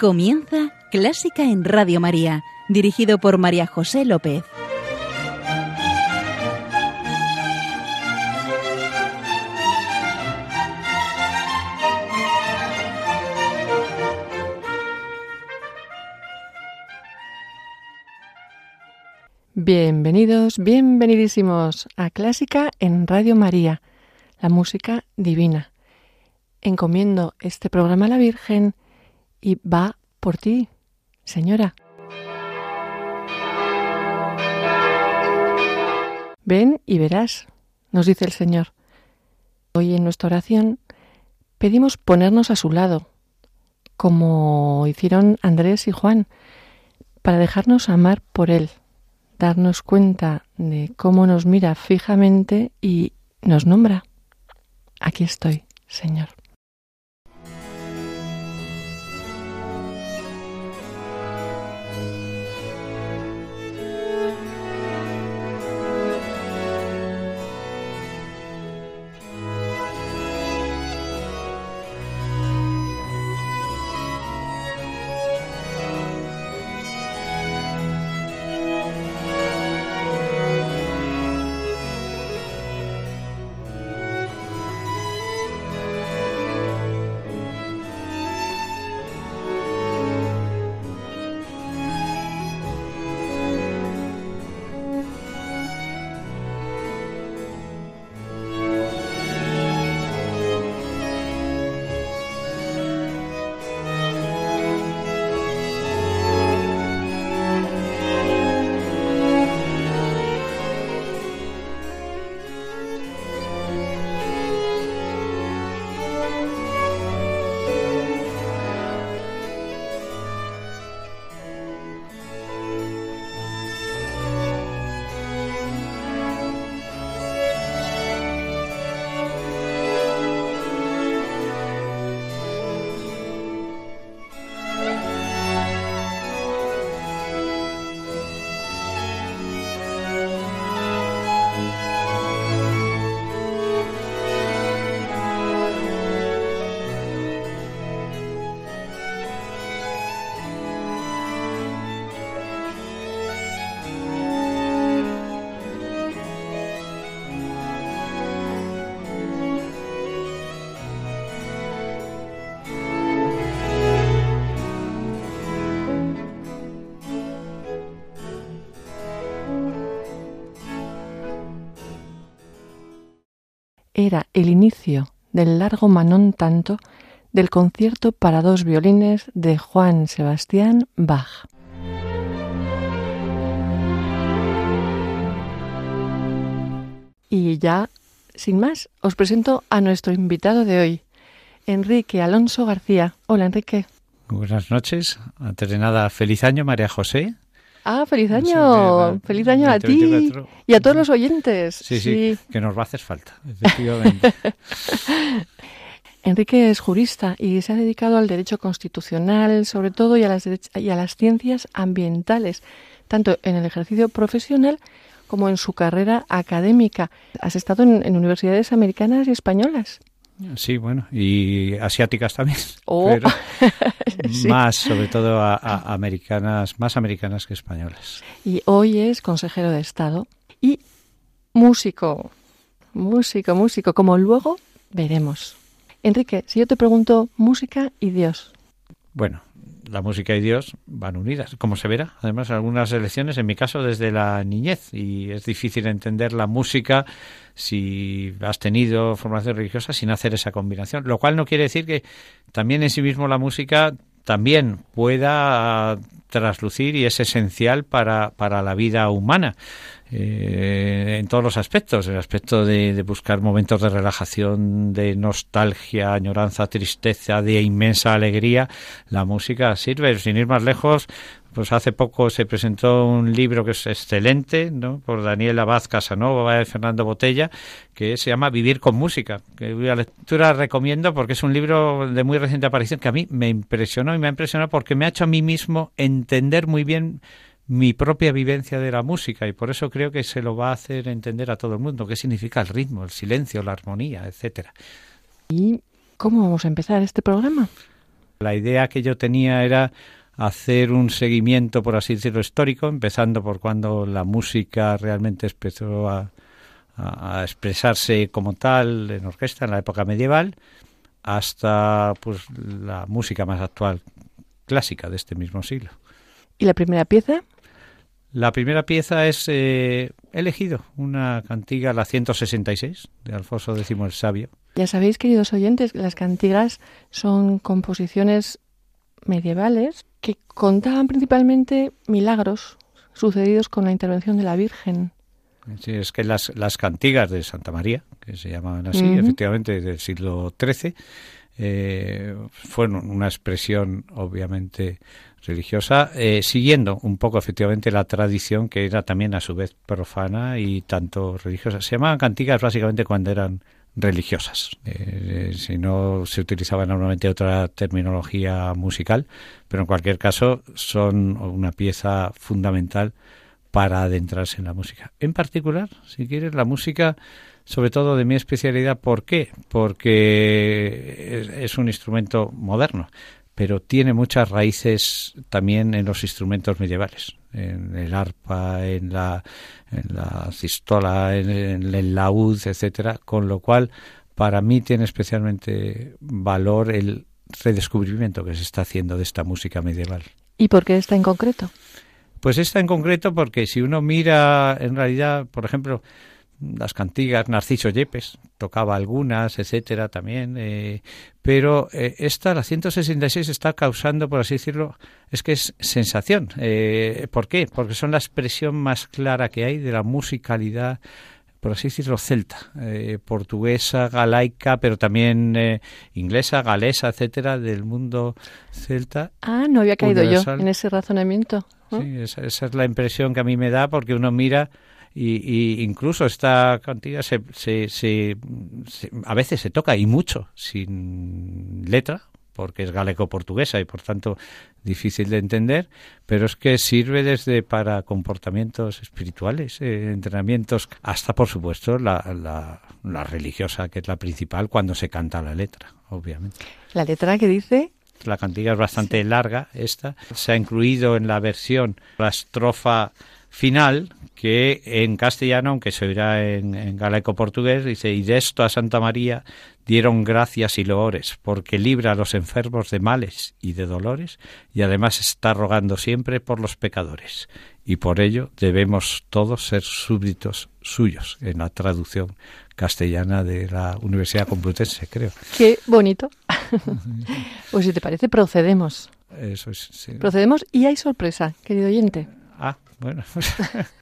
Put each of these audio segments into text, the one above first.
Comienza Clásica en Radio María, dirigido por María José López. Bienvenidos, bienvenidísimos a Clásica en Radio María, la música divina. Encomiendo este programa a la Virgen y va por ti, señora. Ven y verás, nos dice el Señor. Hoy en nuestra oración pedimos ponernos a su lado, como hicieron Andrés y Juan, para dejarnos amar por Él, darnos cuenta de cómo nos mira fijamente y nos nombra. Aquí estoy, Señor. Era el inicio del largo manón tanto del concierto para dos violines de Juan Sebastián Bach. Y ya, sin más, os presento a nuestro invitado de hoy, Enrique Alonso García. Hola, Enrique. Buenas noches. Antes de nada, feliz año, María José. Ah, feliz año. feliz año a ti y a todos los oyentes. Sí, sí, que nos va a hacer falta, efectivamente. Enrique es jurista y se ha dedicado al derecho constitucional, sobre todo, y a las, y a las ciencias ambientales, tanto en el ejercicio profesional como en su carrera académica. Has estado en universidades americanas y españolas. Sí, bueno, y asiáticas también, oh. pero más, sobre todo, a, americanas, más americanas que españolas. Y hoy es consejero de Estado y músico, músico, músico, como luego veremos. Enrique, si yo te pregunto música y Dios. Bueno, la música y Dios van unidas, como se verá. Además, algunas elecciones, en mi caso, desde la niñez, y es difícil entender la música si has tenido formación religiosa sin hacer esa combinación. Lo cual no quiere decir que también en sí mismo la música también pueda traslucir y es esencial para, para la vida humana. Eh, en todos los aspectos, el aspecto de, buscar momentos de relajación, de nostalgia, añoranza, tristeza, de inmensa alegría, la música sirve. Sin ir más lejos, pues hace poco se presentó un libro que es excelente, ¿no? por Daniel Abad Casanova y Fernando Botella, que se llama Vivir con música, que la lectura recomiendo porque es un libro de muy reciente aparición que a mí me impresionó y me ha impresionado porque me ha hecho a mí mismo entender muy bien mi propia vivencia de la música y por eso creo que se lo va a hacer entender a todo el mundo qué significa el ritmo, el silencio, la armonía, etcétera. ¿Y cómo vamos a empezar este programa? La idea que yo tenía era hacer un seguimiento, por así decirlo, histórico, empezando por cuando la música realmente empezó a, a, expresarse como tal en orquesta en la época medieval, hasta pues la música más actual, clásica de este mismo siglo. ¿Y la primera pieza? La primera pieza es eh, elegido una cantiga, la 166, de Alfonso X el Sabio. Ya sabéis, queridos oyentes, las cantigas son composiciones medievales que contaban principalmente milagros sucedidos con la intervención de la Virgen. Sí, es que las, las cantigas de Santa María, que se llamaban así, efectivamente, del siglo XIII, eh, fueron una expresión obviamente religiosa, eh, siguiendo un poco efectivamente la tradición que era también a su vez profana y tanto religiosa. Se llamaban cantigas básicamente cuando eran religiosas. Eh, si no se utilizaba normalmente otra terminología musical, pero en cualquier caso son una pieza fundamental para adentrarse en la música. En particular, si quieres, la música, sobre todo de mi especialidad, ¿por qué? Porque es, un instrumento moderno, pero tiene muchas raíces también en los instrumentos medievales, en el arpa, en la, en la cistola, en, en el laúd, etcétera, con lo cual para mí tiene especialmente valor el redescubrimiento que se está haciendo de esta música medieval. ¿Y por qué está en concreto? Pues esta en concreto porque si uno mira en realidad, por ejemplo, las cantigas, Narciso Yepes, tocaba algunas, etcétera, también, eh, pero eh, esta, la 166, está causando, por así decirlo, es que es sensación. Eh, ¿Por qué? Porque son la expresión más clara que hay de la musicalidad por así decirlo, celta, eh, portuguesa, galaica, pero también eh, inglesa, galesa, etcétera, del mundo celta. Ah, no había caído yo en ese razonamiento. Sí, esa, es la impresión que a mí me da porque uno mira y, incluso esta cantidad se, se, a veces se toca y mucho sin letra porque es galeco-portuguesa y por tanto difícil de entender, pero es que sirve desde para comportamientos espirituales, eh, entrenamientos, hasta por supuesto la, la, la, religiosa, que es la principal cuando se canta la letra, obviamente. ¿La letra que dice? La cantiga es bastante larga, esta. Se ha incluido en la versión la estrofa final, que en castellano, aunque se oirá en, en galaico-portugués, dice, y de esto a Santa María dieron gracias y loores, porque libra a los enfermos de males y de dolores, y además está rogando siempre por los pecadores. Y por ello debemos todos ser súbditos suyos, en la traducción castellana de la Universidad Complutense, creo. Qué bonito. pues si te parece, procedemos. Eso es, sí. Procedemos y hay sorpresa, querido oyente. Ah, bueno.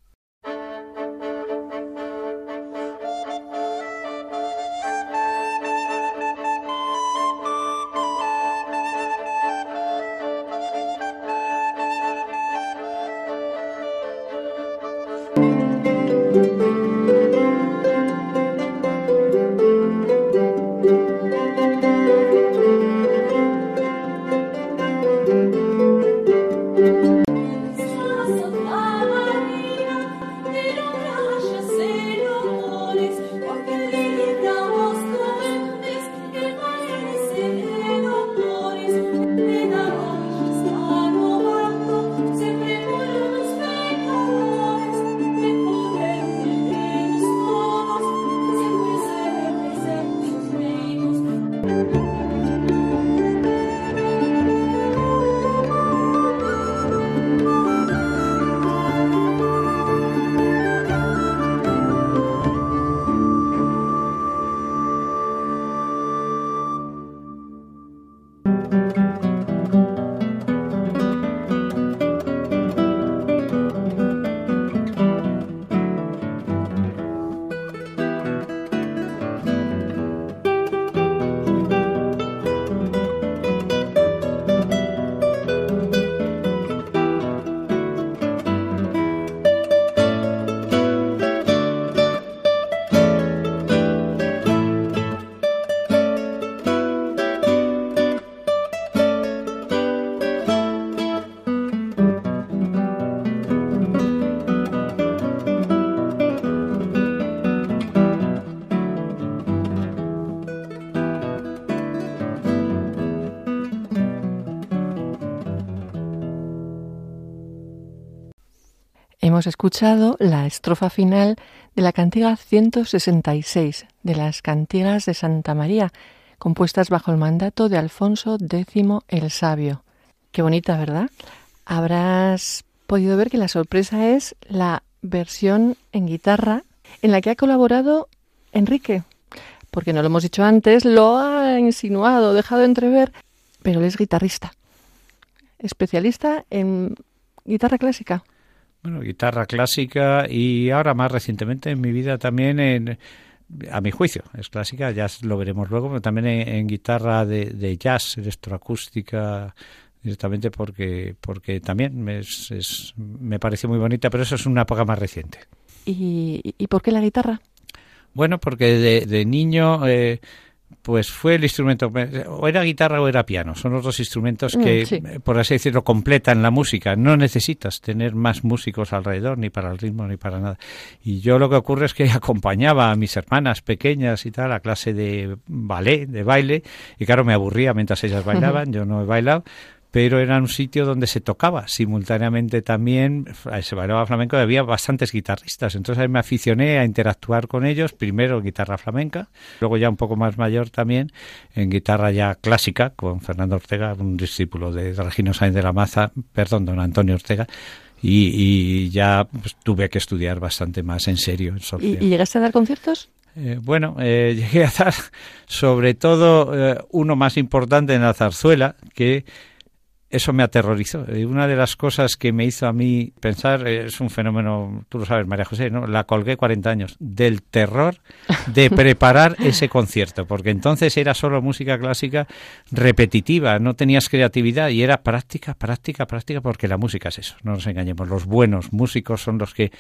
hemos escuchado la estrofa final de la cantiga 166 de las cantigas de Santa María, compuestas bajo el mandato de Alfonso X el Sabio. Qué bonita, ¿verdad? Habrás podido ver que la sorpresa es la versión en guitarra en la que ha colaborado Enrique, porque no lo hemos dicho antes, lo ha insinuado, dejado entrever, pero él es guitarrista, especialista en guitarra clásica. Bueno, guitarra clásica y ahora más recientemente en mi vida también en, a mi juicio, es clásica, ya lo veremos luego, pero también en, guitarra de, de, jazz, electroacústica, directamente porque, porque también me, es, me pareció muy bonita, pero eso es una época más reciente. ¿Y, y por qué la guitarra? Bueno, porque de, de niño... Eh, pues fue el instrumento, o era guitarra o era piano, son los dos instrumentos mm, que, por así decirlo, completan la música. No necesitas tener más músicos alrededor, ni para el ritmo, ni para nada. Y yo lo que ocurre es que acompañaba a mis hermanas pequeñas y tal a clase de ballet, de baile, y claro, me aburría mientras ellas bailaban, yo no he bailado, pero era un sitio donde se tocaba simultáneamente también, se bailaba flamenco y había bastantes guitarristas. Entonces ahí me aficioné a interactuar con ellos, primero en guitarra flamenca, luego ya un poco más mayor también en guitarra ya clásica con Fernando Ortega, un discípulo de Regino Sáenz de la Maza, perdón, don Antonio Ortega. Y, ya pues, tuve que estudiar bastante más en serio. ¿Y, llegaste a dar conciertos? Eh, bueno, eh, llegué a dar sobre todo eh, uno más importante en la zarzuela, que eso me aterrorizó. Y una de las cosas que me hizo a mí pensar, es un fenómeno, tú lo sabes, María José, ¿no? La colgué 40 años, del terror de preparar ese concierto, porque entonces era solo música clásica repetitiva, no tenías creatividad y era práctica, práctica, práctica, porque la música es eso, no nos engañemos. Los buenos músicos son los que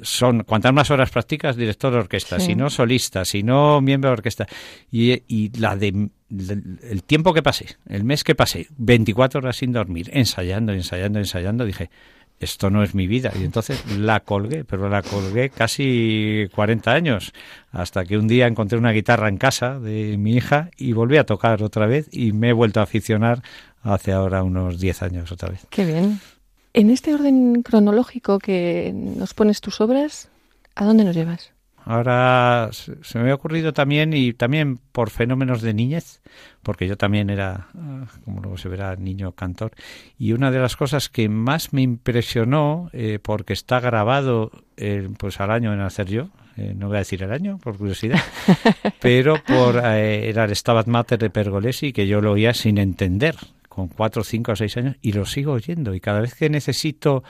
son cuantas más horas practicas director de orquesta, si no solista, si no miembro de orquesta y, y la de el tiempo que pasé, el mes que pasé, 24 horas sin dormir, ensayando, ensayando, ensayando, dije, esto no es mi vida. Y entonces la colgué, pero la colgué casi 40 años, hasta que un día encontré una guitarra en casa de mi hija y volví a tocar otra vez y me he vuelto a aficionar hace ahora unos 10 años otra vez. Qué bien. En este orden cronológico que nos pones tus obras, ¿a dónde nos llevas? Ahora se me ha ocurrido también, y también por fenómenos de niñez, porque yo también era, ah, como luego se verá, niño cantor, y una de las cosas que más me impresionó, eh, porque está grabado eh, pues al año en hacer yo, eh, no voy a decir el año, por curiosidad, pero por era el Stabat Mater de Pergolesi, que yo lo oía sin entender, con cuatro, cinco o seis años, y lo sigo oyendo, y cada vez que necesito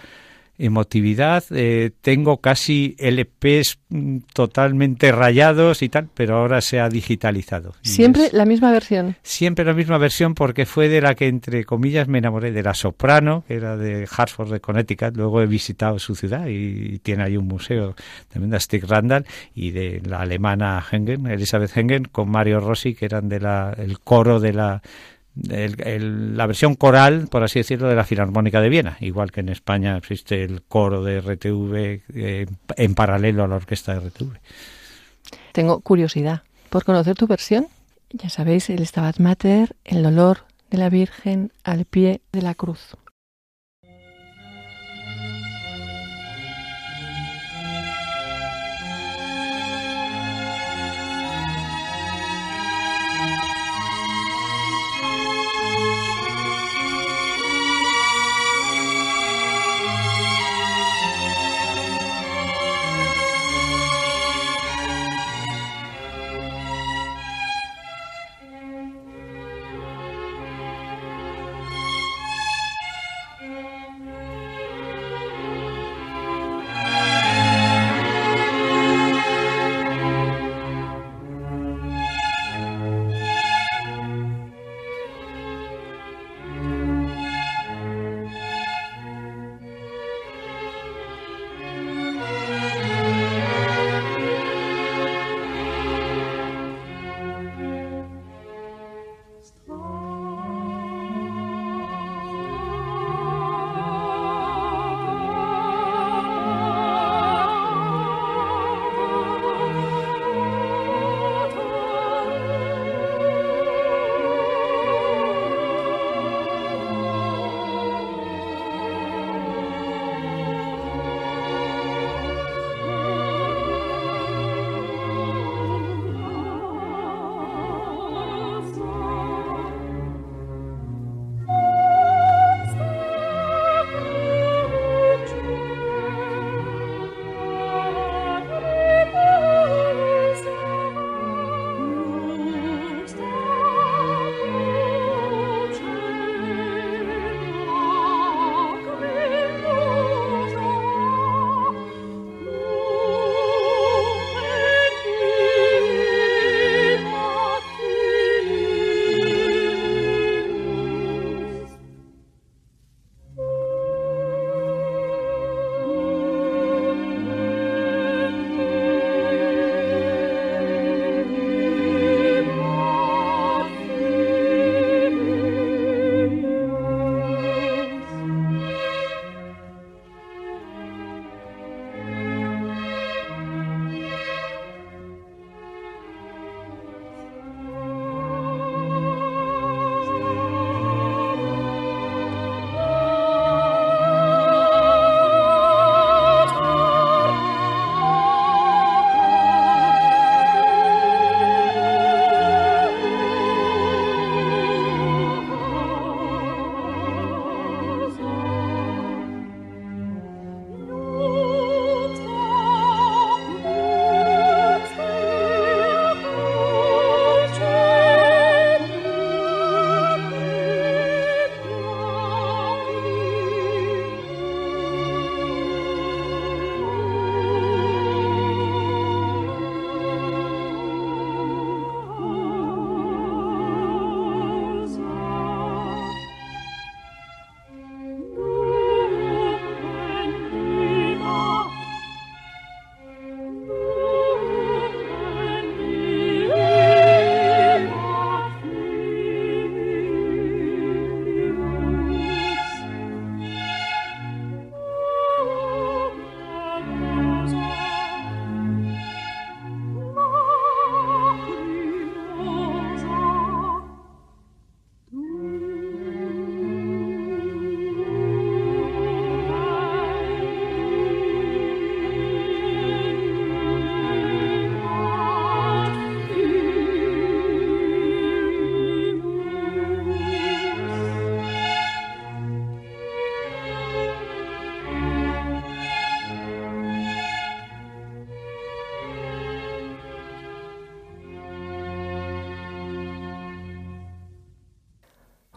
emotividad. Eh, tengo casi LPs mm, totalmente rayados y tal, pero ahora se ha digitalizado. Siempre la misma versión. Siempre la misma versión porque fue de la que, entre comillas, me enamoré, de la soprano, que era de Hartford, de Connecticut. Luego he visitado su ciudad y, tiene ahí un museo también de Stig Randall y de la alemana Hengen, Elizabeth Hengen, con Mario Rossi, que eran del el coro de la la versión coral, por así decirlo, de la Filarmónica de Viena, igual que en España existe el coro de RTV eh, en paralelo a la orquesta de RTV. Tengo curiosidad por conocer tu versión. Ya sabéis, el Stabat Mater, el dolor de la Virgen al pie de la cruz.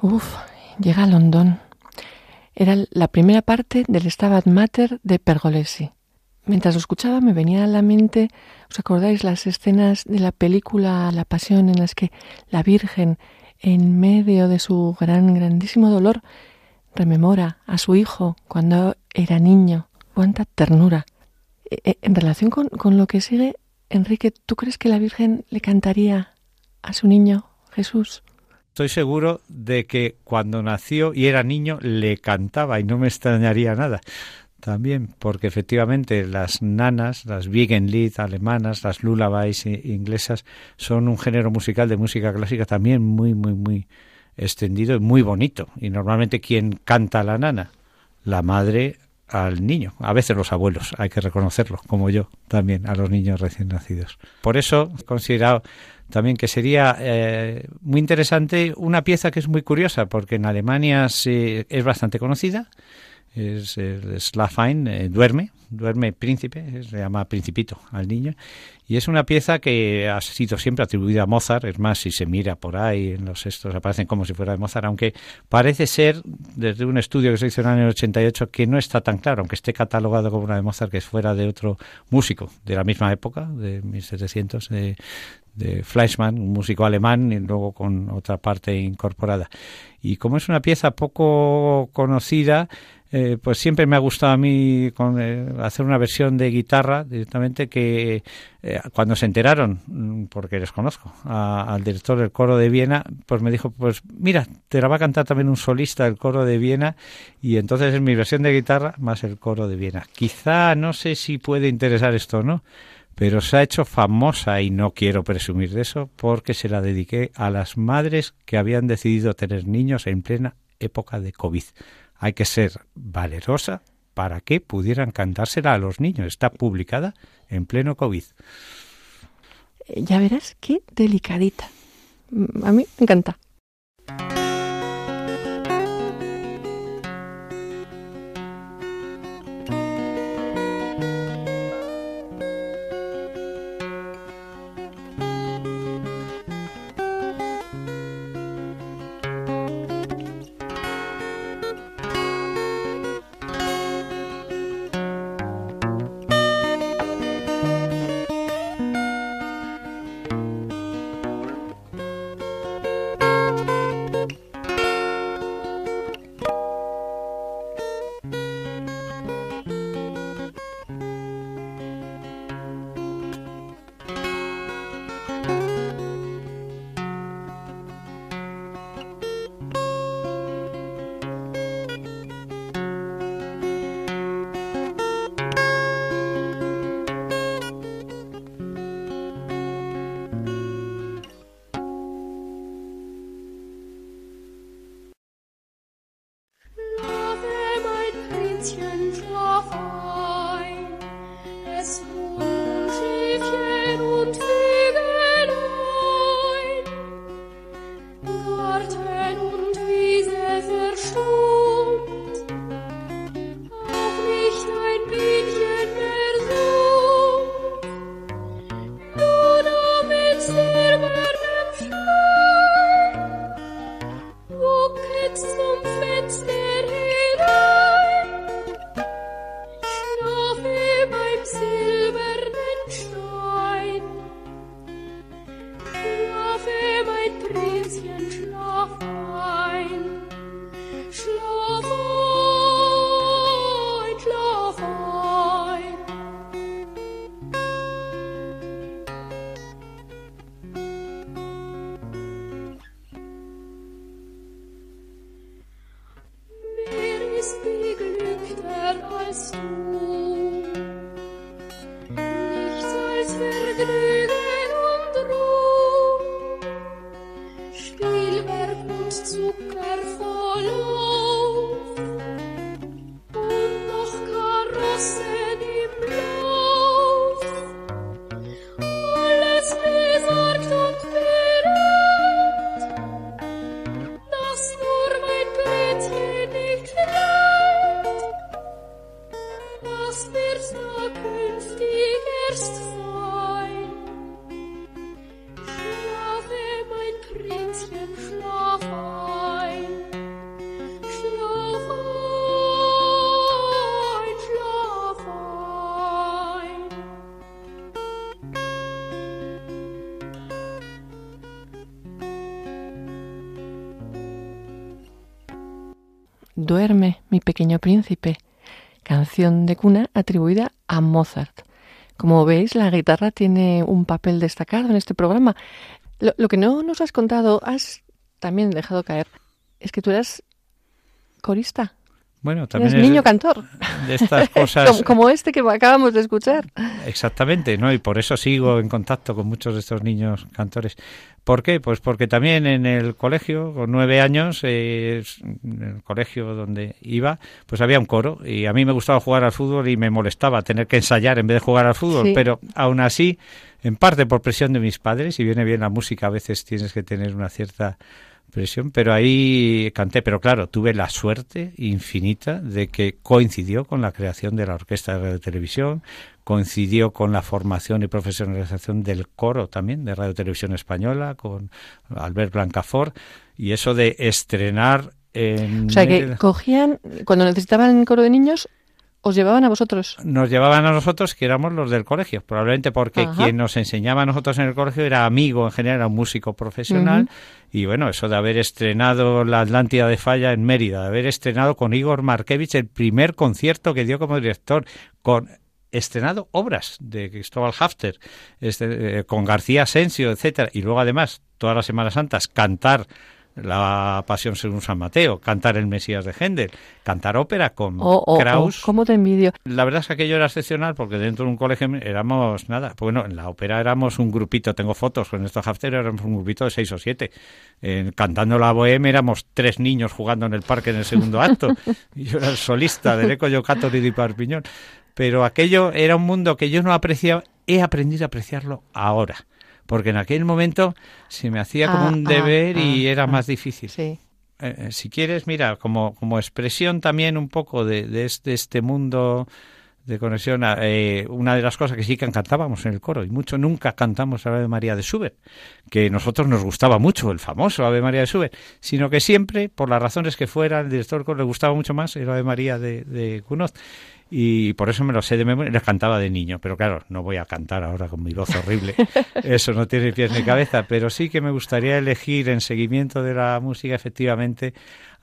Uf, llega a Londón. Era la primera parte del Stabat Mater de Pergolesi. Mientras lo escuchaba me venía a la mente, ¿os acordáis las escenas de la película La Pasión en las que la Virgen, en medio de su gran, grandísimo dolor, rememora a su hijo cuando era niño? ¡Cuánta ternura! E, e, en relación con, con lo que sigue, Enrique, ¿tú crees que la Virgen le cantaría a su niño Jesús? Estoy seguro de que cuando nació y era niño le cantaba y no me extrañaría nada también, porque efectivamente las nanas, las Wiegenlied alemanas, las lullabies inglesas, son un género musical de música clásica también muy, muy, muy extendido y muy bonito. Y normalmente, ¿quién canta a la nana? La madre al niño, a veces los abuelos, hay que reconocerlo, como yo también, a los niños recién nacidos. Por eso he considerado también que sería eh, muy interesante una pieza que es muy curiosa, porque en Alemania es bastante conocida, es el Slafine, eh, duerme, duerme príncipe, se llama principito al niño, y es una pieza que ha sido siempre atribuida a Mozart, es más, si se mira por ahí en los estos aparecen como si fuera de Mozart, aunque parece ser, desde un estudio que se hizo en el año 88, que no está tan claro, aunque esté catalogado como una de Mozart, que fuera de otro músico de la misma época, de 1700, de, de Fleischmann, un músico alemán, y luego con otra parte incorporada. Y como es una pieza poco conocida, eh, pues siempre me ha gustado a mí eh, hacer una versión de guitarra directamente que eh, cuando se enteraron, mm, porque les conozco, al director del coro de Viena, pues me dijo, pues mira, te la va a cantar también un solista del coro de Viena y entonces es mi versión de guitarra más el coro de Viena. Quizá no sé si puede interesar esto no, pero se ha hecho famosa y no quiero presumir de eso porque se la dediqué a las madres que habían decidido tener niños en plena época de COVID hay que ser valerosa para que pudieran cantársela a los niños. Está publicada en pleno COVID. Eh, ya verás qué delicadita. Mm, a mí me encanta. Duerme, mi pequeño príncipe, canción de cuna atribuida a Mozart. Como veis, la guitarra tiene un papel destacado en este programa. Lo, que no nos has contado, has también dejado caer, es que tú eras corista. Bueno, también es niño cantor. De estas cosas. como, este que acabamos de escuchar. Exactamente, ¿no? Y por eso sigo en contacto con muchos de estos niños cantores. ¿Por qué? Pues porque también en el colegio, con nueve años, en el colegio donde iba, pues había un coro y a mí me gustaba jugar al fútbol y me molestaba tener que ensayar en vez de jugar al fútbol, pero aún así, en parte por presión de mis padres, y viene bien la música, a veces tienes que tener una cierta presión, pero ahí canté, pero claro, tuve la suerte infinita de que coincidió con la creación de la Orquesta de Radio Televisión, coincidió con la formación y profesionalización del coro también de Radio Televisión Española, con Albert Blancafort, y eso de estrenar en... O sea, que cogían, cuando necesitaban coro de niños, ¿Os llevaban a vosotros? Nos llevaban a nosotros, que éramos los del colegio, probablemente porque quien nos enseñaba a nosotros en el colegio era amigo en general, era un músico profesional. Y bueno, eso de haber estrenado la Atlántida de Falla en Mérida, de haber estrenado con Igor Markevich el primer concierto que dio como director, con estrenado obras de Cristóbal Hafter, este, eh, con García Asensio, etcétera, y luego además todas las Semanas Santas cantar la Pasión según San Mateo, cantar el Mesías de Händel, cantar ópera con oh, oh, oh, Kraus. ¿Cómo te envidio? La verdad es que aquello era excepcional porque dentro de un colegio éramos nada. Bueno, en la ópera éramos un grupito, tengo fotos con estos Hafter, éramos un grupito de seis o siete. cantando la bohemia éramos tres niños jugando en el parque en el segundo acto. y yo era el solista del Eco Yocato de Parpiñón. Pero aquello era un mundo que yo no apreciaba, he aprendido a apreciarlo ahora porque en aquel momento se me hacía como un ah, deber y ah, era ah. más difícil. Sí. Eh, eh, si quieres, mira, como, como expresión también un poco de, este, este, mundo de conexión, eh, una de las cosas que sí que cantábamos en el coro, y mucho nunca cantamos el Ave María de Schubert, que a nosotros nos gustaba mucho, el famoso Ave María de Schubert, sino que siempre, por las razones que fuera, el director del coro le gustaba mucho más el Ave María de, de y por eso me lo sé de memoria, les cantaba de niño, pero claro, no voy a cantar ahora con mi voz horrible, eso no tiene pies ni cabeza, pero sí que me gustaría elegir en seguimiento de la música efectivamente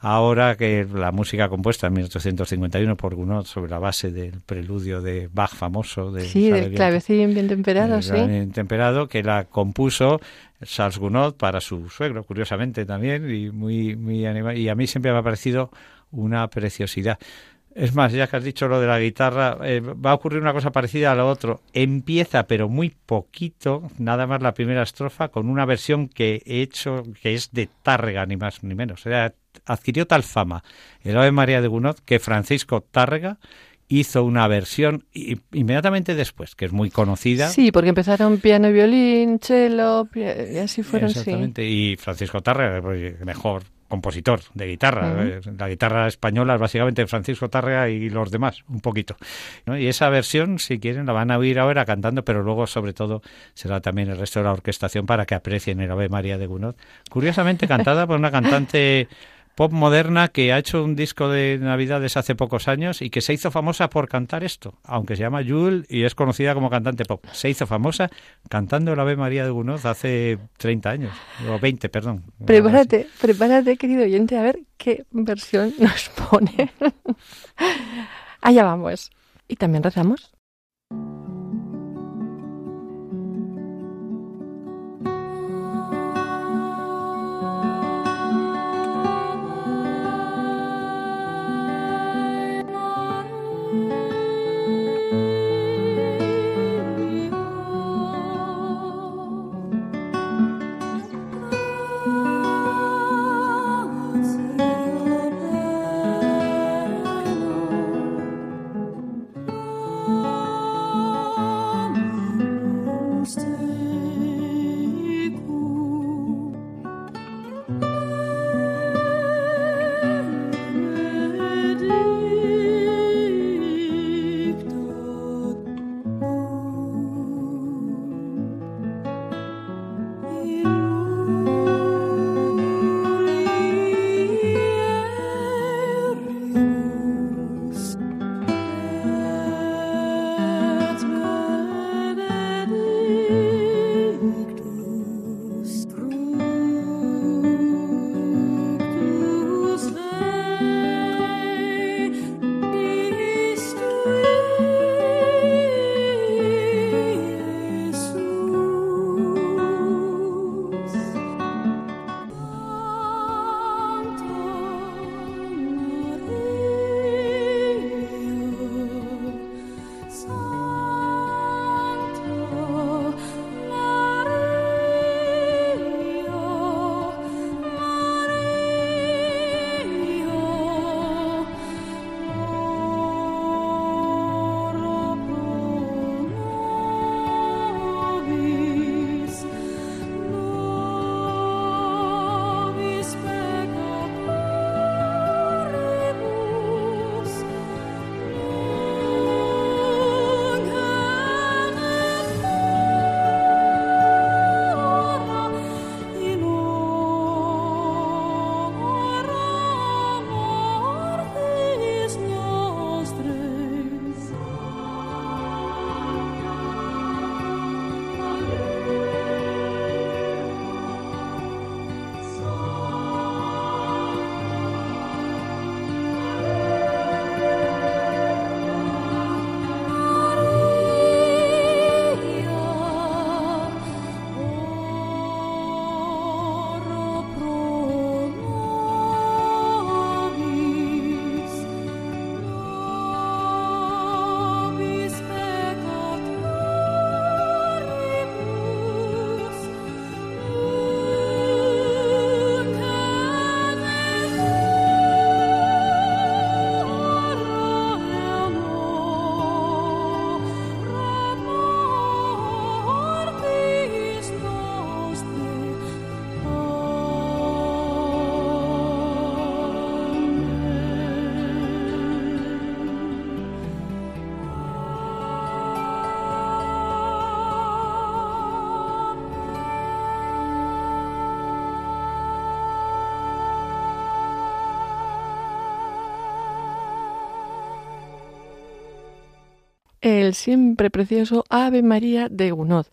ahora que la música compuesta en 1851 por Gounod sobre la base del preludio de Bach famoso de sí, del clavecín bien temperado, sí. Bien temperado que la compuso Charles Gounod para su suegro, curiosamente también y muy muy y a mí siempre me ha parecido una preciosidad. Es más, ya que has dicho lo de la guitarra, eh, va a ocurrir una cosa parecida a lo otro. Empieza, pero muy poquito, nada más la primera estrofa, con una versión que he hecho que es de Tárrega, ni más ni menos. O sea, adquirió tal fama el Ave María de Gounod que Francisco Tárrega hizo una versión inmediatamente después, que es muy conocida. Sí, porque empezaron piano y violín, cello, y así fueron. Exactamente, y Francisco Tárrega, pues, mejor compositor de guitarra. Eh, la guitarra española es básicamente Francisco Tarrea y los demás, un poquito. Y esa versión, si quieren, la van a oír ahora cantando, pero luego, sobre todo, será también el resto de la orquestación para que aprecien el Ave María de Gounod. Curiosamente cantada por una cantante pop moderna que ha hecho un disco de Navidades hace pocos años y que se hizo famosa por cantar esto, aunque se llama Jule y es conocida como cantante pop. Se hizo famosa cantando la Ave María de Gunoz hace 30 años, o 20, perdón. Prepárate, prepárate, querido oyente, a ver qué versión nos pone. Allá vamos. ¿Y también rezamos? El siempre precioso Ave María de Gounod.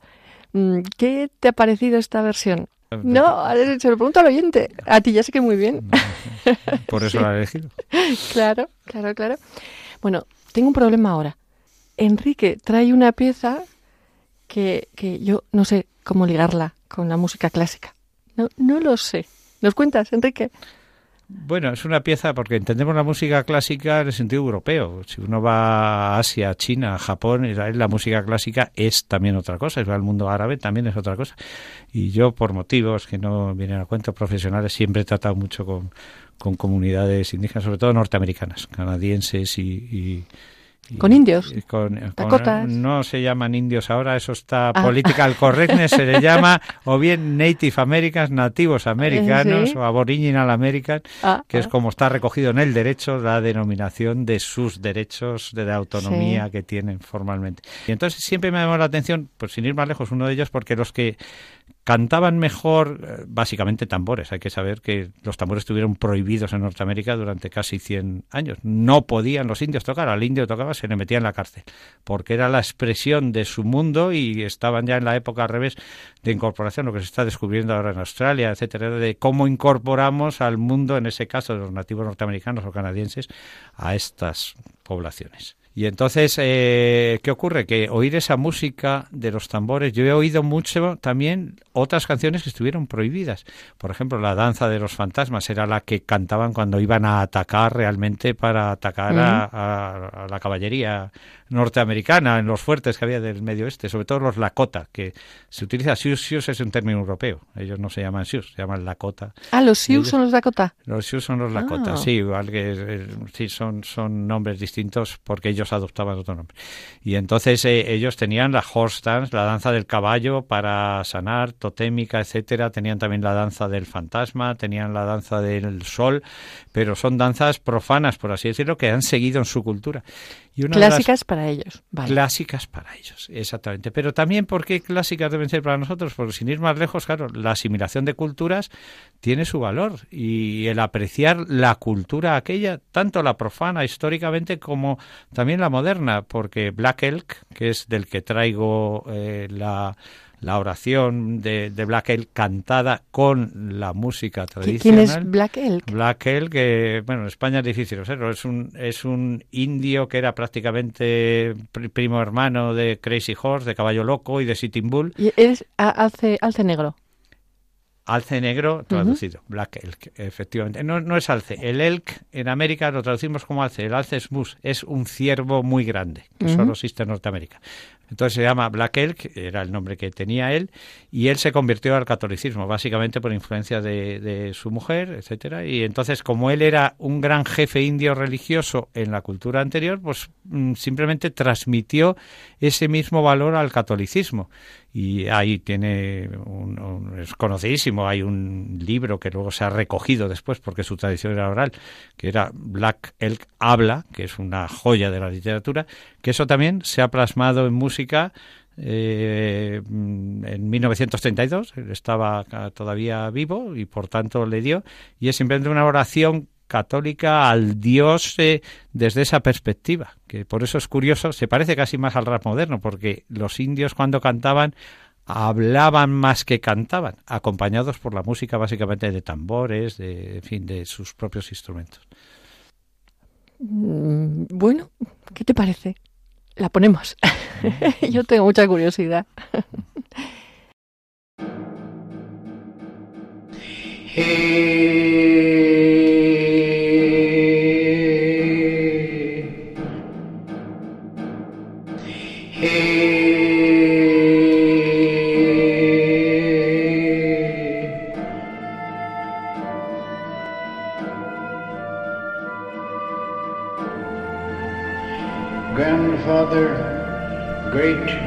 Mm, ¿Qué te ha parecido esta versión? No, se lo pregunto al oyente. A ti ya sé que muy bien. Por eso la he elegido. Claro, claro, claro. Bueno, tengo un problema ahora. Enrique trae una pieza que, que yo no sé cómo ligarla con la música clásica. No, no lo sé. ¿Nos cuentas, Enrique? Bueno, es una pieza porque entendemos la música clásica en el sentido europeo. Si uno va a Asia, China, Japón, la música clásica es también otra cosa. Si va al mundo árabe, también es otra cosa. Y yo, por motivos que no vienen a cuento profesionales, siempre he tratado mucho con, con comunidades indígenas, sobre todo norteamericanas, canadienses y con indios. no se llaman indios ahora, eso está ah. political correctness, se le llama o bien Native Americans, nativos americanos o aboriginal American, ah, que es ah. como está recogido en el derecho la denominación de sus derechos de, autonomía que tienen formalmente. Y entonces siempre me ha llamado la atención, pues sin ir más lejos, uno de ellos, porque los que cantaban mejor, eh, básicamente tambores. Hay que saber que los tambores estuvieron prohibidos en Norteamérica durante casi 100 años. No podían los indios tocar. Al indio tocaba, se le metía en la cárcel, porque era la expresión de su mundo y estaban ya en la época al revés de incorporación, lo que se está descubriendo ahora en Australia, etcétera, de cómo incorporamos al mundo, en ese caso de los nativos norteamericanos o canadienses, a estas poblaciones. Y entonces, eh, ¿qué ocurre? Que oír esa música de los tambores, yo he oído mucho también otras canciones que estuvieron prohibidas. Por ejemplo, la danza de los fantasmas era la que cantaban cuando iban a atacar realmente para atacar a, la caballería norteamericana en los fuertes que había del medio oeste, sobre todo los Lakota, que se utiliza Sioux, Sioux es un término europeo, ellos no se llaman Sioux, se llaman Lakota. Ah, los Sioux son los Lakota. Los Sioux son los Lakota, ah. sí, igual que sí, son, son nombres distintos porque ellos adoptaban otro nombre. Y entonces eh, ellos tenían la horse dance, la danza del caballo para sanar, totémica, etcétera, tenían también la danza del fantasma, tenían la danza del sol, pero son danzas profanas, por así decirlo, que han seguido en su cultura. clásicas para ellos. Clásicas para ellos, exactamente. Pero también, ¿por qué clásicas deben ser para nosotros? Porque sin ir más lejos, claro, la asimilación de culturas tiene su valor y el apreciar la cultura aquella, tanto la profana históricamente como también la moderna, porque Black Elk, que es del que traigo eh, la la oración de, Black Elk cantada con la música tradicional. ¿Quién es Black Elk? Black Elk, que, bueno, en España es difícil es un, es un indio que era prácticamente primo hermano de Crazy Horse, de Caballo Loco y de Sitting Bull. ¿Y es alce, alce negro? Alce negro traducido, Black Elk, efectivamente. No, no es alce. El elk en América lo traducimos como alce. El alce es mus, es un ciervo muy grande, que solo existe en Norteamérica. Entonces se llama Black Elk, era el nombre que tenía él, y él se convirtió al catolicismo, básicamente por influencia de, su mujer, etcétera. Y entonces, como él era un gran jefe indio religioso en la cultura anterior, pues mm, simplemente transmitió ese mismo valor al catolicismo. Y ahí tiene un, es conocidísimo, hay un libro que luego se ha recogido después porque su tradición era oral, que era Black Elk Habla, que es una joya de la literatura, que eso también se ha plasmado en música eh, en 1932, estaba todavía vivo y por tanto le dio, y es simplemente una oración católica al Dios eh, desde esa perspectiva, que por eso es curioso, se parece casi más al rap moderno, porque los indios cuando cantaban hablaban más que cantaban, acompañados por la música básicamente de tambores, de, en fin, de sus propios instrumentos. Mm, bueno, ¿qué te parece? La ponemos. Yo tengo mucha curiosidad.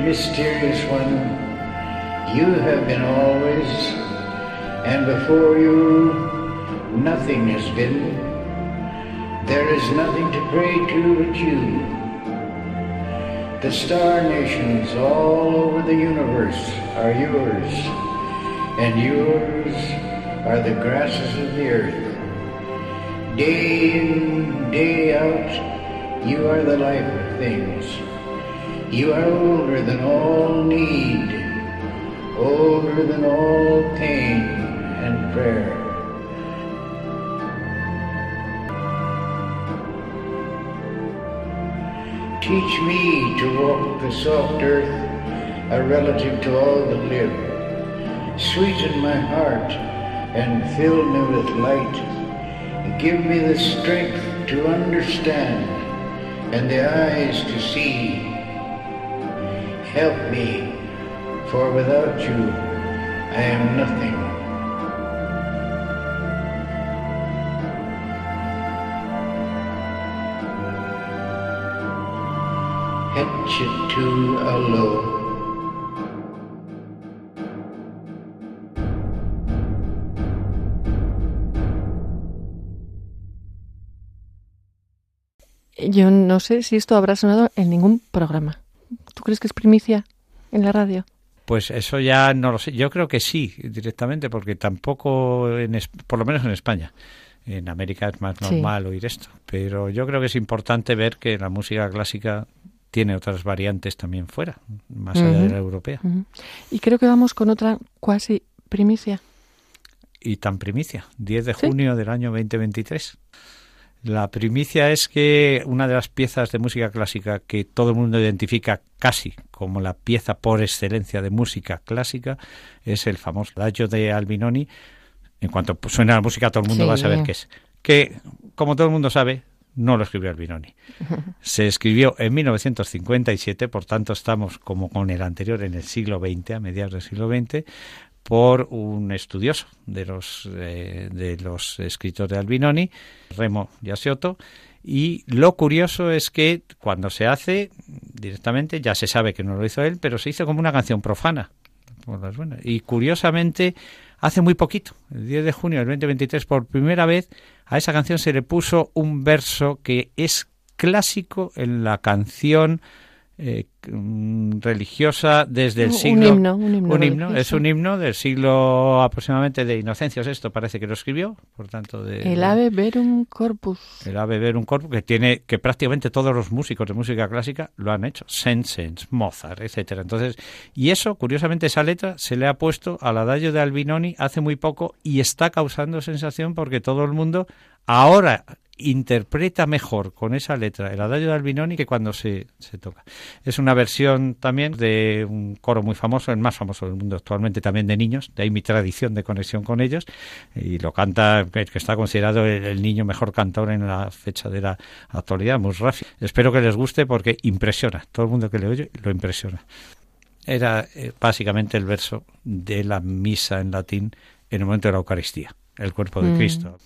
mysterious one, you have been always, and before you nothing has been. There is nothing to pray to but you. The star nations all over the universe are yours, and yours are the grasses of the earth. Day in, day out, you are the life of things. You are older than all need, older than all pain and prayer. Teach me to walk the soft earth, a relative to all that live. Sweeten my heart and fill me with light. Give me the strength to understand and the eyes to see. Help me, for without you I am nothing. Hetchetu alo. Yo no sé si esto habrá sonado en ningún programa. ¿Tú crees que es primicia en la radio? Pues eso ya no lo sé. Yo creo que sí, directamente, porque tampoco, en, por lo menos en España. En América es más Sí. normal oír esto. Pero yo creo que es importante ver que la música clásica tiene otras variantes también fuera, más allá de la europea. Y creo que vamos con otra cuasi primicia. Y tan primicia, 10 de Sí. junio del año 2023. La primicia es que una de las piezas de música clásica que todo el mundo identifica casi como la pieza por excelencia de música clásica es el famoso Adagio de Albinoni. En cuanto suena la música, todo el mundo Sí. va a saber qué es. Que, como todo el mundo sabe, no lo escribió Albinoni. Se escribió en 1957, por tanto estamos como con el anterior en el siglo XX, a mediados del siglo XX, por un estudioso de los eh, de los escritores de Albinoni, Remo Giasiotto, y lo curioso es que cuando se hace directamente ya se sabe que no lo hizo él, pero se hizo como una canción profana. por las buenas. Y curiosamente, hace muy poquito, el 10 de junio del 2023, por primera vez a esa canción se le puso un verso que es clásico en la canción eh, mm, religiosa desde el Un siglo himno, un himno un himno, es un himno del siglo aproximadamente de Inocencios esto parece que lo escribió por tanto de El ave verum corpus. el ave verum corpus que tiene que prácticamente todos los músicos de música clásica lo han hecho Saint-Saëns, Mozart etcétera entonces y eso curiosamente esa letra se le ha puesto al adagio de Albinoni hace muy poco y está causando sensación porque todo el mundo ahora interpreta mejor con esa letra el adagio de Albinoni que cuando se, se toca. Es una versión también de un coro muy famoso, el más famoso del mundo actualmente también de niños, de ahí mi tradición de conexión con ellos, y lo canta que está considerado el, el niño mejor cantor en la fecha de la actualidad, Musrafi. Espero que les guste porque impresiona, todo el mundo que le oye lo impresiona. Era eh, básicamente el verso de la misa en latín en el momento de la Eucaristía, el cuerpo de Mm. Cristo.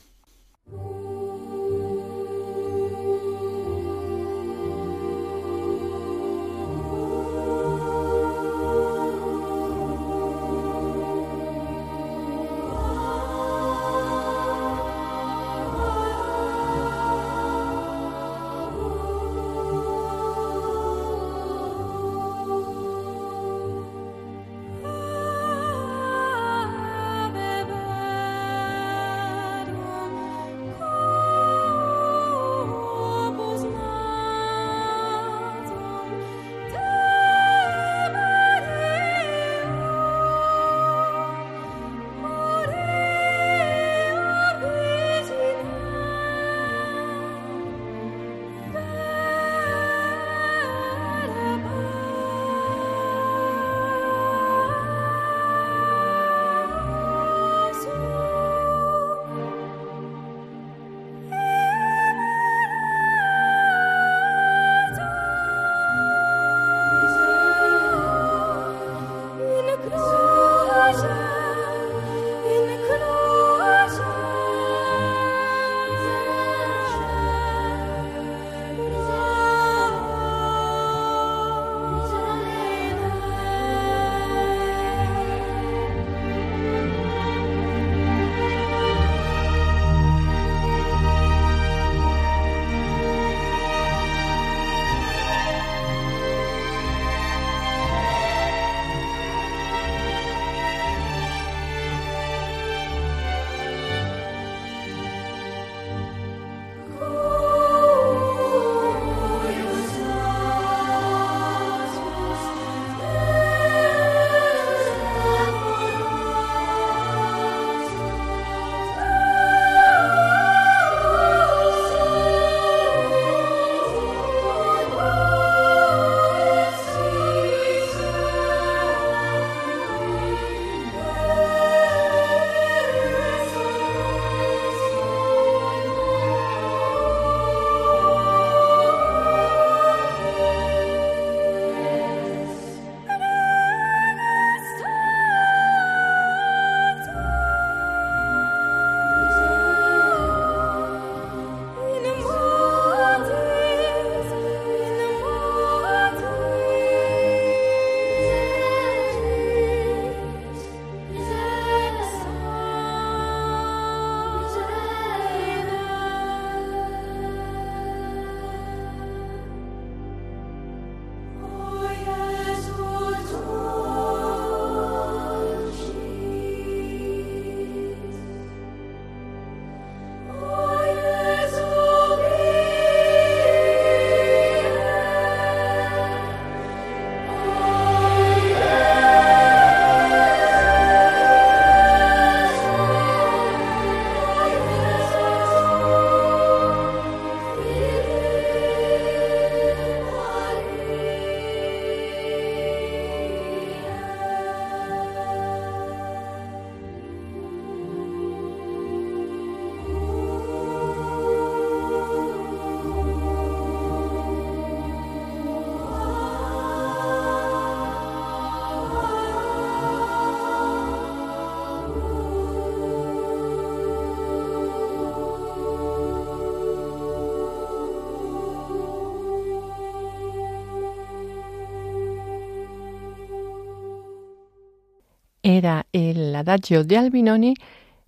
Era el Adagio de Albinoni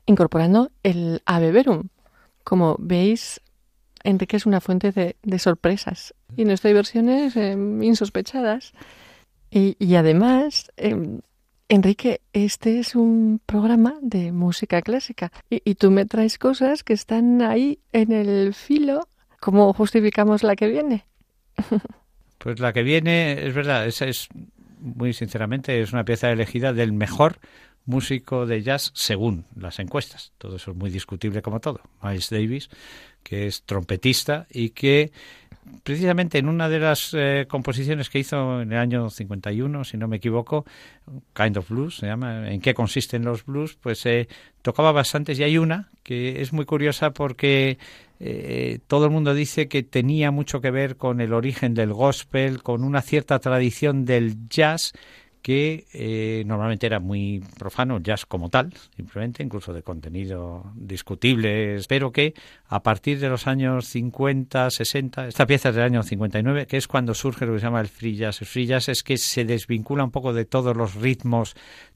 incorporando el Ave Verum. Como veis, Enrique es una fuente de, sorpresas y nos trae versiones em, insospechadas. Y, además, em, Enrique, este es un programa de música clásica y, y, tú me traes cosas que están ahí en el filo. ¿Cómo justificamos la que viene? pues la que viene, es verdad, esa es muy sinceramente, es una pieza elegida del mejor músico de jazz según las encuestas. Todo eso es muy discutible como todo. Miles Davis, que es trompetista y que precisamente en una de las eh, composiciones que hizo en el año 51, si no me equivoco, Kind of Blues, se llama, ¿en qué consisten los blues? Pues eh, tocaba bastantes y hay una que es muy curiosa porque eh, todo el mundo dice que tenía mucho que ver con el origen del gospel, con una cierta tradición del jazz que eh, normalmente era muy profano, jazz como tal, simplemente, incluso de contenido discutible, pero que a partir de los años 50, 60, esta pieza es del año 59, que es cuando surge lo que se llama el free jazz. El free jazz es que se desvincula un poco de todos los ritmos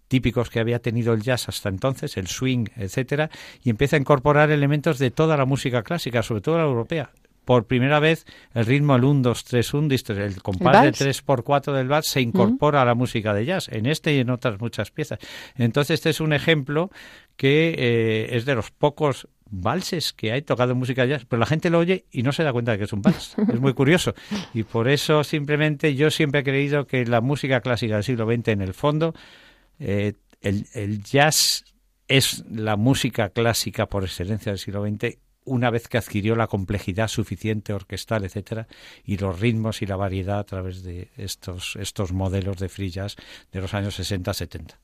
típicos que había tenido el jazz hasta entonces, el swing, etcétera, y empieza a incorporar elementos de toda la música clásica, sobre todo la europea por primera vez el ritmo el 1, 2, 3, 1, el compás de 3 por 4 del vals se incorpora a la música de jazz, en este y en otras muchas piezas. Entonces este es un ejemplo que eh, es de los pocos valses que hay tocado en música jazz, pero la gente lo oye y no se da cuenta de que es un vals. Es muy curioso. Y por eso simplemente yo siempre he creído que la música clásica del siglo XX en el fondo, eh, el, jazz es la música clásica por excelencia del siglo XX una vez que adquirió la complejidad suficiente orquestal, etcétera, y los ritmos y la variedad a través de estos, estos modelos de free jazz de los años 60-70.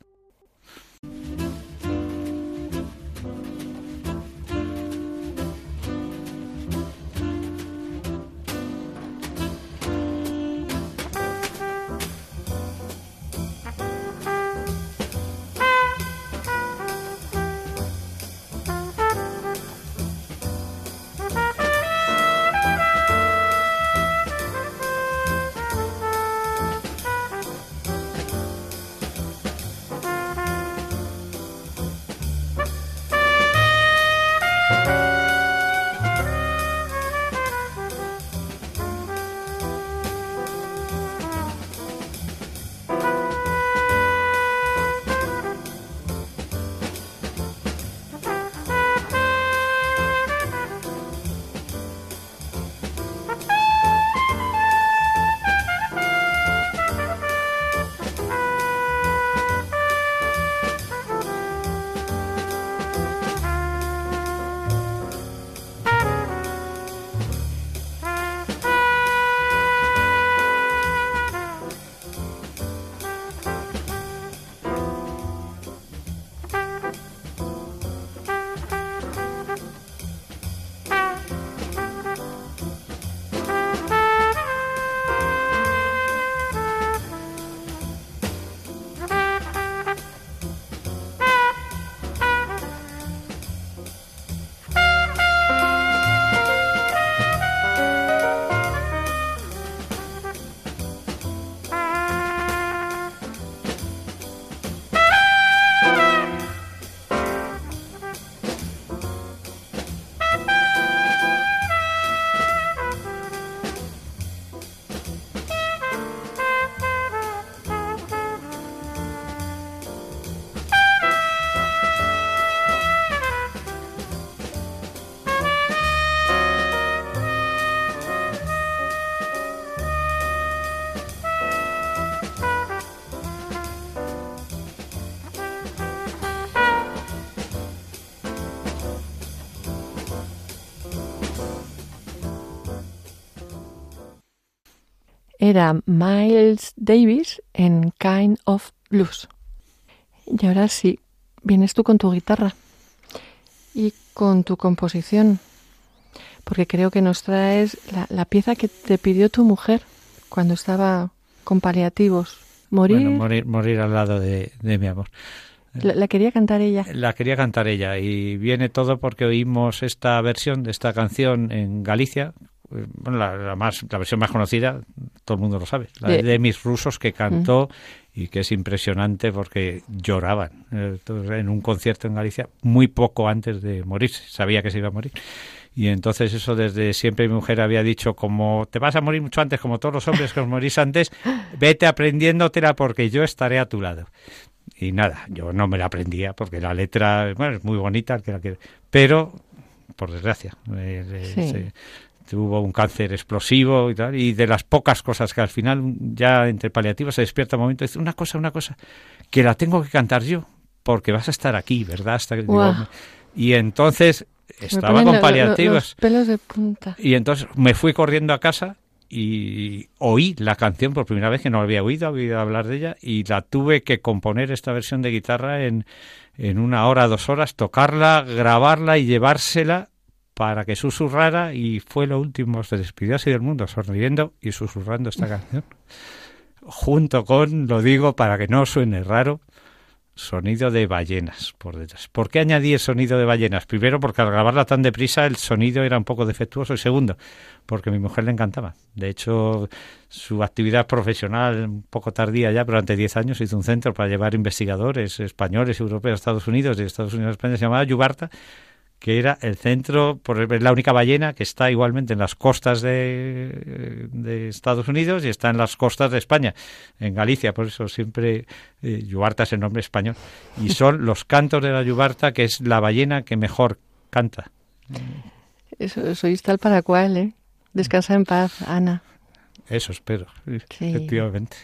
Era Miles Davis en Kind of Blues. Y ahora sí, vienes tú con tu guitarra y con tu composición, porque creo que nos traes la, pieza que te pidió tu mujer cuando estaba con paliativos. Morir, morir, morir al lado de, mi amor. la, quería cantar ella. La quería cantar ella y viene todo porque oímos esta versión de esta canción en Galicia bueno, la, más, la versión más conocida, todo el mundo lo sabe, la de, mis rusos que cantó y que es impresionante porque lloraban eh, en un concierto en Galicia muy poco antes de morirse, sabía que se iba a morir. Y entonces eso desde siempre mi mujer había dicho, como te vas a morir mucho antes, como todos los hombres que os morís antes, vete aprendiéndotela porque yo estaré a tu lado. Y nada, yo no me la aprendía porque la letra, bueno, es muy bonita, pero por desgracia, eh, tuvo un cáncer explosivo y tal, y de las pocas cosas que al final, ya entre paliativos, se despierta un momento y dice, una cosa, una cosa, que la tengo que cantar yo, porque vas a estar aquí, ¿verdad? Hasta, y entonces estaba con paliativos. pelos de punta. Y entonces me fui corriendo a casa y oí la canción por primera vez que no había oído, había oído hablar de ella y la tuve que componer esta versión de guitarra en, en una hora, dos horas, tocarla, grabarla y llevársela para que susurrara y fue lo último, se despidió así del mundo, sonriendo y susurrando esta canción. Junto con, lo digo para que no suene raro, sonido de ballenas por detrás. ¿Por qué añadí el sonido de ballenas? Primero, porque al grabarla tan deprisa el sonido era un poco defectuoso. Y segundo, porque a mi mujer le encantaba. De hecho, su actividad profesional, un poco tardía ya, durante 10 años hizo un centro para llevar investigadores españoles europeos Estados Unidos y Estados Unidos a España, se llamaba Yubarta que era el centro, por la única ballena que está igualmente en las costas de, Estados Unidos y está en las costas de España, en Galicia, por eso siempre eh, Yubarta es el nombre español. Y son los cantos de la Yubarta, que es la ballena que mejor canta. Eso, sois tal para cual, ¿eh? Descansa en paz, Ana. Eso espero, efectivamente.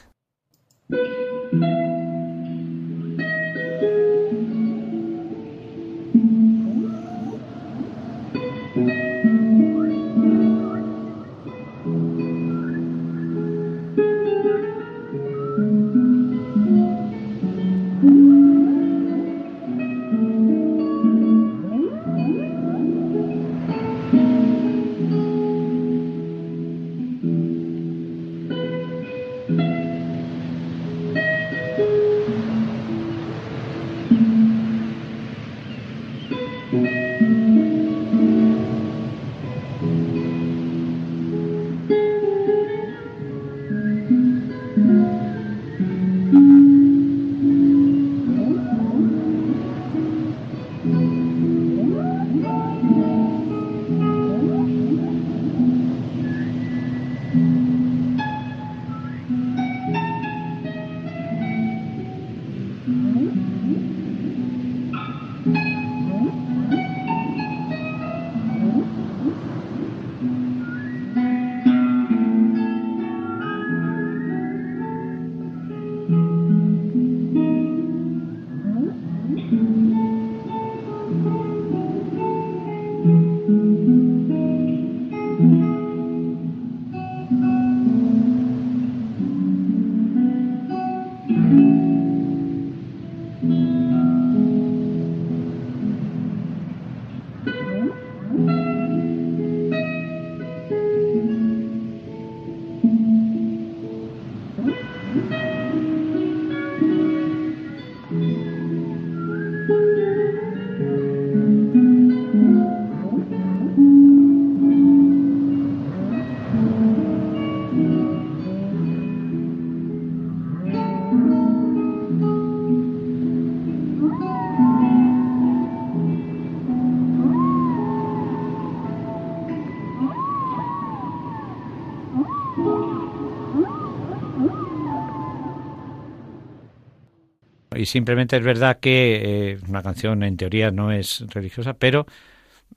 Y simplemente es verdad que eh, una canción en teoría no es religiosa, pero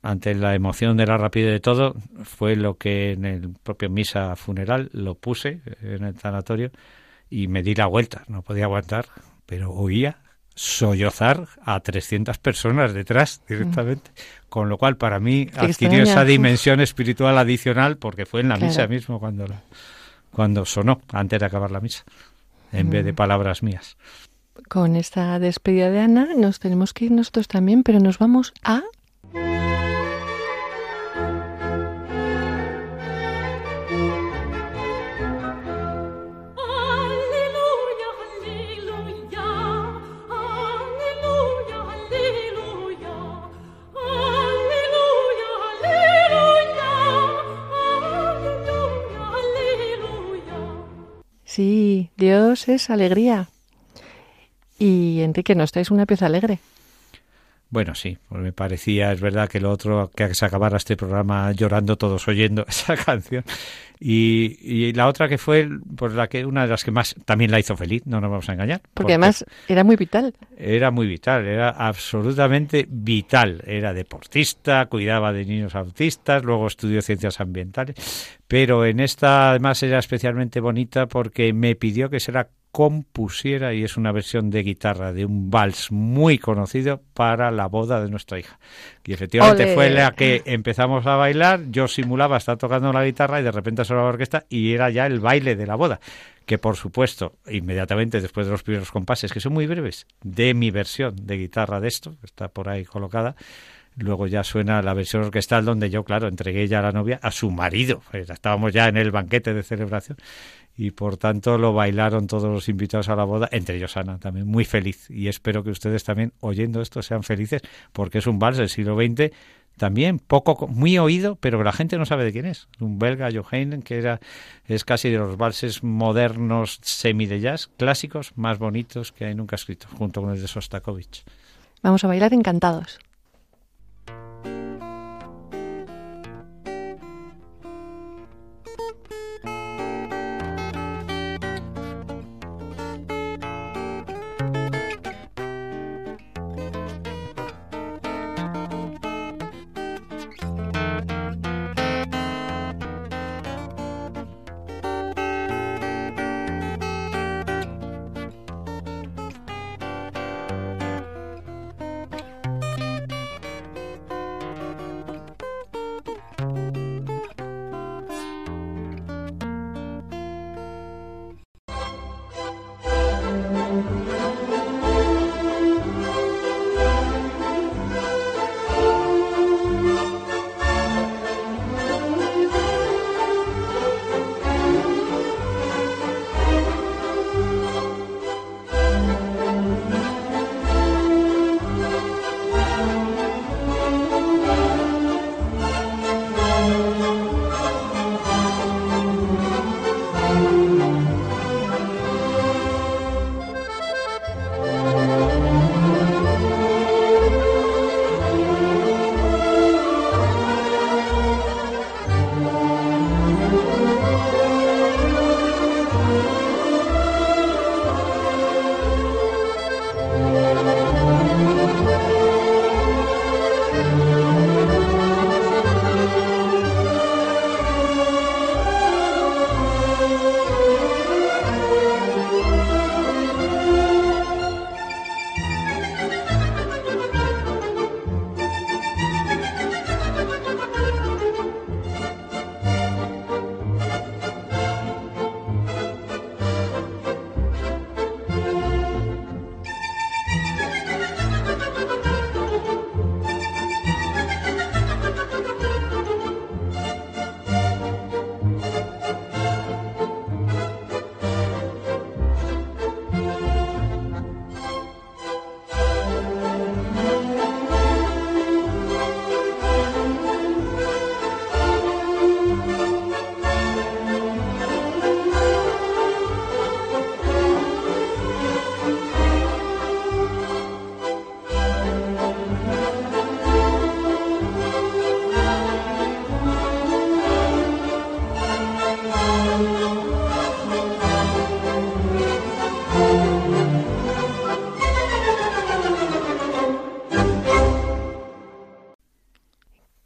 ante la emoción de la rapidez de todo, fue lo que en el propio misa funeral lo puse en el sanatorio y me di la vuelta, no podía aguantar, pero oía sollozar a 300 personas detrás directamente, con lo cual para mí adquirió esa dimensión espiritual adicional porque fue en la misa mismo cuando cuando sonó antes de acabar la misa, en vez de palabras mías. Con esta despedida de Ana nos tenemos que ir nosotros también, pero nos vamos a... Sí, Dios es alegría. Y Enrique, no estáis una pieza alegre. Bueno, sí, pues me parecía, es verdad que lo otro, que se acabara este programa llorando todos oyendo esa canción. Y, y la otra que fue, pues la que, una de las que más también la hizo feliz, no nos vamos a engañar. Porque, además era muy vital. Era muy vital, era absolutamente vital. Era deportista, cuidaba de niños autistas, luego estudió ciencias ambientales. Pero en esta además era especialmente bonita porque me pidió que se la compusiera y es una versión de guitarra de un vals muy conocido para la boda de nuestra hija. Y efectivamente fue la que empezamos a bailar, yo simulaba estar tocando la guitarra y de repente sonaba la orquesta y era ya el baile de la boda. Que por supuesto, inmediatamente después de los primeros compases, que son muy breves, de mi versión de guitarra de esto, que está por ahí colocada, Luego ya suena la versión orquestal donde yo, claro, entregué ya a la novia a su marido. Estábamos ya en el banquete de celebración y por tanto lo bailaron todos los invitados a la boda, entre ellos Ana también, muy feliz. Y espero que ustedes también, oyendo esto, sean felices porque es un vals del siglo XX también poco muy oído, pero la gente no sabe de quién es. Un belga, Johann, que era es casi de los valses modernos semi de jazz clásicos más bonitos que hay nunca escrito, junto con el de Sostakovich. Vamos a bailar encantados.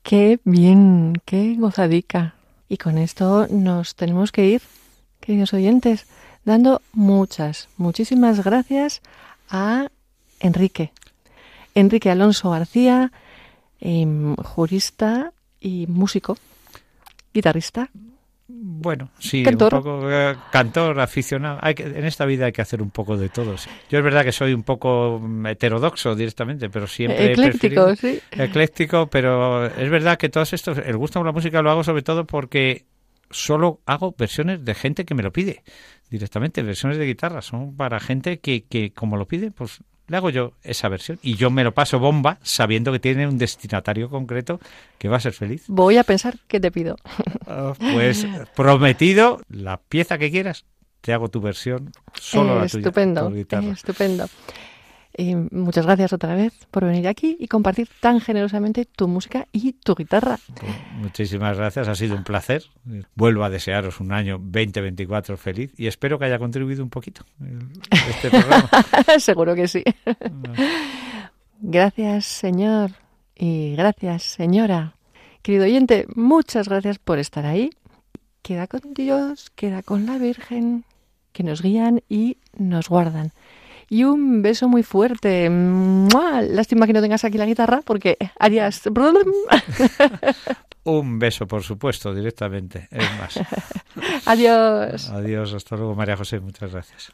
Qué bien, qué gozadica. Y con esto nos tenemos que ir, queridos oyentes, dando muchas, muchísimas gracias a Enrique. Enrique Alonso García, eh, jurista y músico, guitarrista. Bueno, sí, Cantor. un poco eh, cantor, aficionado. Hay que, en esta vida hay que hacer un poco de todo. sí. Yo es verdad que soy un poco mm, heterodoxo directamente, pero siempre Ecléctico, sí. ecléctico, pero es verdad que todos estos, el gusto por la música lo hago sobre todo porque solo hago versiones de gente que me lo pide directamente, versiones de guitarra, son para gente que, que como lo pide, pues le hago yo esa versión y yo me lo paso bomba sabiendo que tiene un destinatario concreto que va a ser feliz. Voy a pensar qué te pido. Ah, Pues prometido, la pieza que quieras, te hago tu versión, solo la tuya. Estupendo, estupendo. Y muchas gracias otra vez por venir aquí y compartir tan generosamente tu música y tu guitarra. Pues muchísimas gracias, ha sido un placer. Vuelvo a desearos un año 2024 feliz y espero que haya contribuido un poquito este programa. Seguro que sí. Gracias, señor, y gracias, señora. Querido oyente, muchas gracias por estar ahí. Queda con Dios, queda con la Virgen, que nos guían y nos guardan y un beso muy fuerte. Lástima que no tengas aquí la guitarra porque harías... un beso, por supuesto, directamente. Es más. Adiós. Adiós, hasta luego, María José. Muchas gracias.